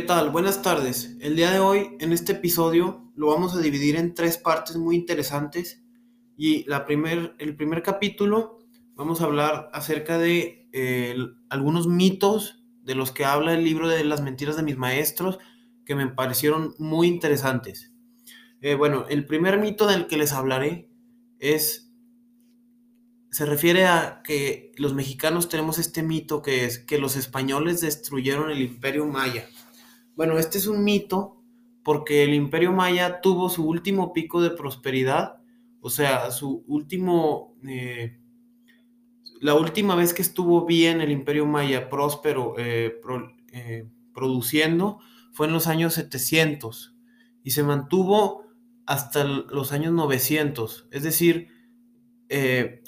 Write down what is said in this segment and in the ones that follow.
tal? Buenas tardes. El día de hoy, en este episodio, lo vamos a dividir en tres partes muy interesantes. Y la primer, el primer capítulo, vamos a hablar acerca de eh, algunos mitos de los que habla el libro de las mentiras de mis maestros, que me parecieron muy interesantes. Eh, bueno, el primer mito del que les hablaré es se refiere a que los mexicanos tenemos este mito que es que los españoles destruyeron el imperio maya. Bueno, este es un mito porque el imperio maya tuvo su último pico de prosperidad, o sea, su último, eh, la última vez que estuvo bien el imperio maya próspero eh, eh, produciendo fue en los años 700 y se mantuvo hasta los años 900, es decir,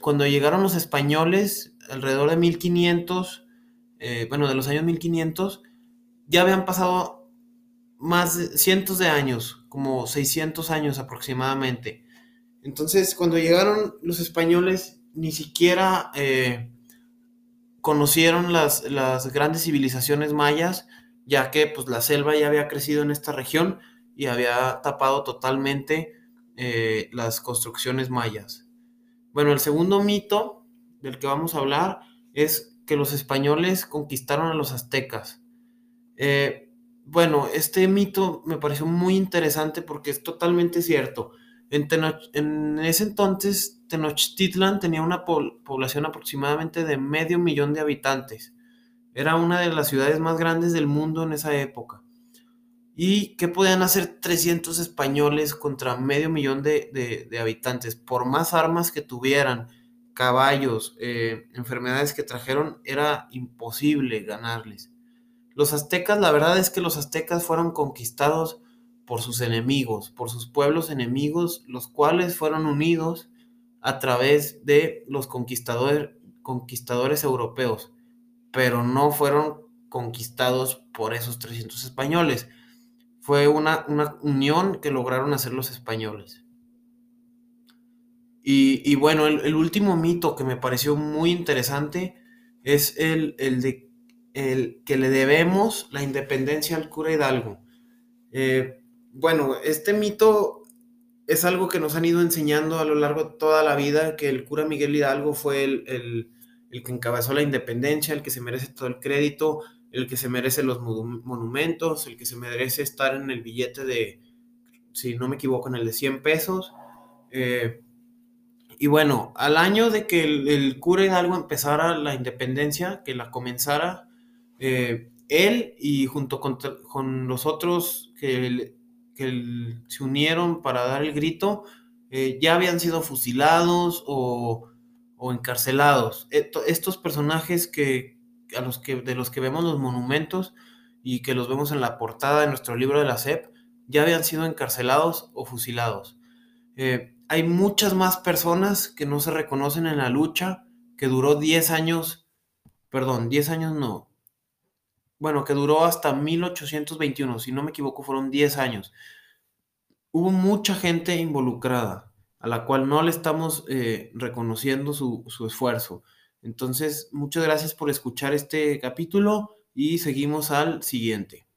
cuando llegaron los españoles, alrededor de 1500, eh, bueno, de los años 1500, ya habían pasado más de cientos de años, como 600 años aproximadamente. Entonces, cuando llegaron los españoles, ni siquiera eh, conocieron las, las, grandes civilizaciones mayas, ya que pues, la selva ya había crecido en esta región y había tapado totalmente las construcciones mayas. Bueno, el segundo mito del que vamos a hablar es que los españoles conquistaron a los aztecas. Eh, bueno, este mito me pareció muy interesante porque es totalmente cierto. En, ese entonces, Tenochtitlan tenía una población aproximadamente de medio millón de habitantes. Era una de las ciudades más grandes del mundo en esa época. ¿Y qué podían hacer 300 españoles contra medio millón de, habitantes? Por más armas que tuvieran, caballos, eh, enfermedades que trajeron, era imposible ganarles. Los aztecas, la verdad es que los aztecas fueron conquistados por sus enemigos, por sus pueblos enemigos, los cuales fueron unidos a través de los conquistadores, conquistadores europeos, pero no fueron conquistados por esos 300 españoles fue una, unión que lograron hacer los españoles. Y, bueno, el, último mito que me pareció muy interesante es el, de el que le debemos la independencia al cura Hidalgo. Eh, bueno, este mito es algo que nos han ido enseñando a lo largo de toda la vida, que el cura Miguel Hidalgo fue el, el que encabezó la independencia, el que se merece todo el crédito, el que se merece los monumentos, el que se merece estar en el billete de, si no me equivoco, en el de 100 pesos. Eh, y bueno, al año de que el, cura Hidalgo empezara la independencia, que la comenzara, eh, él y junto con, los otros que, se unieron para dar el grito, eh, ya habían sido fusilados o, o encarcelados. Estos personajes que, a los que, de los que vemos los monumentos y que los vemos en la portada de nuestro libro de la SEP, ya habían sido encarcelados o fusilados. Eh, hay muchas más personas que no se reconocen en la lucha, que duró 10 años, perdón, 10 años no, bueno, que duró hasta 1821, si no me equivoco, fueron 10 años. Hubo mucha gente involucrada, a la cual no le estamos eh, reconociendo su, su esfuerzo. Entonces, muchas gracias por escuchar este capítulo y seguimos al siguiente.